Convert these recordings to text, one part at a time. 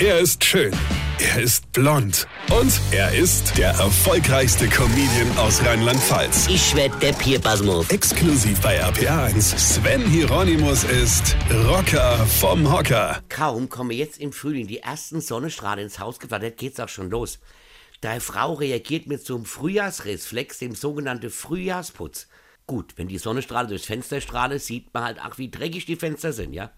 Er ist schön. Er ist blond. Und er ist der erfolgreichste Comedian aus Rheinland-Pfalz. Ich werd der Pierpasmus. Exklusiv bei RPA1. Sven Hieronymus ist Rocker vom Hocker. Kaum komme jetzt im Frühling die ersten Sonnenstrahlen ins Haus geflattert, geht's auch schon los. Deine Frau reagiert mit so einem Frühjahrsreflex, dem sogenannten Frühjahrsputz. Gut, wenn die Sonnenstrahlen durchs Fenster strahlen, sieht man halt auch, wie dreckig die Fenster sind, ja?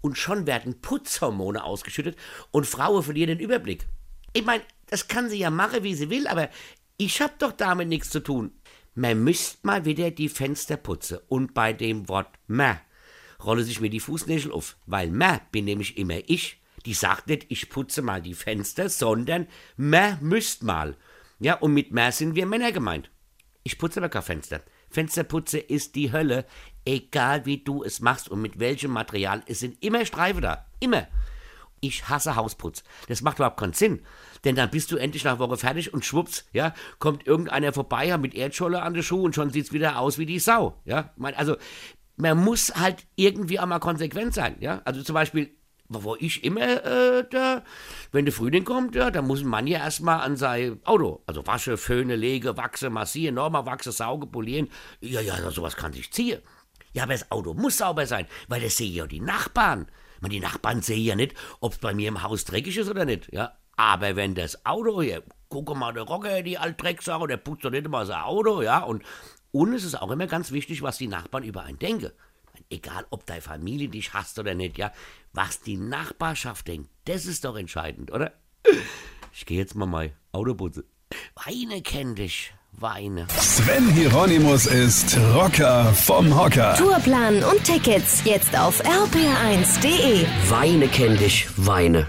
Und schon werden Putzhormone ausgeschüttet und Frauen verlieren den Überblick. Ich meine, das kann sie ja machen, wie sie will, aber ich hab doch damit nichts zu tun. Man müsst mal wieder die Fenster putzen. Und bei dem Wort ma rolle sich mir die Fußnägel auf, weil ma bin nämlich immer ich. Die sagt nicht, ich putze mal die Fenster, sondern ma müsst mal. Ja, und mit ma sind wir Männer gemeint. Ich putze aber kein Fenster. Fensterputze ist die Hölle, egal wie du es machst und mit welchem Material. Es sind immer Streifen da. Immer. Ich hasse Hausputz. Das macht überhaupt keinen Sinn. Denn dann bist du endlich nach Woche fertig und schwupps, ja, kommt irgendeiner vorbei, mit Erdscholle an den Schuh und schon sieht's wieder aus wie die Sau, ja. Also, man muss halt irgendwie auch mal konsequent sein, ja. Also zum Beispiel, wo ich immer, äh, da, wenn der Frühling kommt, ja, da muss ein Mann ja erstmal an sein Auto, also wasche, föhne, lege, wachse, massieren, nochmal wachse, sauge, polieren. Ja, ja, sowas kann sich ziehen. Ja, aber das Auto muss sauber sein, weil das sehen ja die Nachbarn. Man, die Nachbarn sehen ja nicht, ob es bei mir im Haus dreckig ist oder nicht, ja. Aber wenn das Auto hier, guck mal, der Rocker, die Altdrecksau, der putzt doch nicht immer sein Auto, ja. Und, und es ist auch immer ganz wichtig, was die Nachbarn über einen denken. Egal, ob deine Familie dich hasst oder nicht, ja. Was die Nachbarschaft denkt, das ist doch entscheidend, oder? Ich gehe jetzt mal mein Auto putzen. Weine kenn dich, Weine. Sven Hieronymus ist Rocker vom Hocker. Tourplan und Tickets jetzt auf rpr1.de. Weine kenn dich, Weine.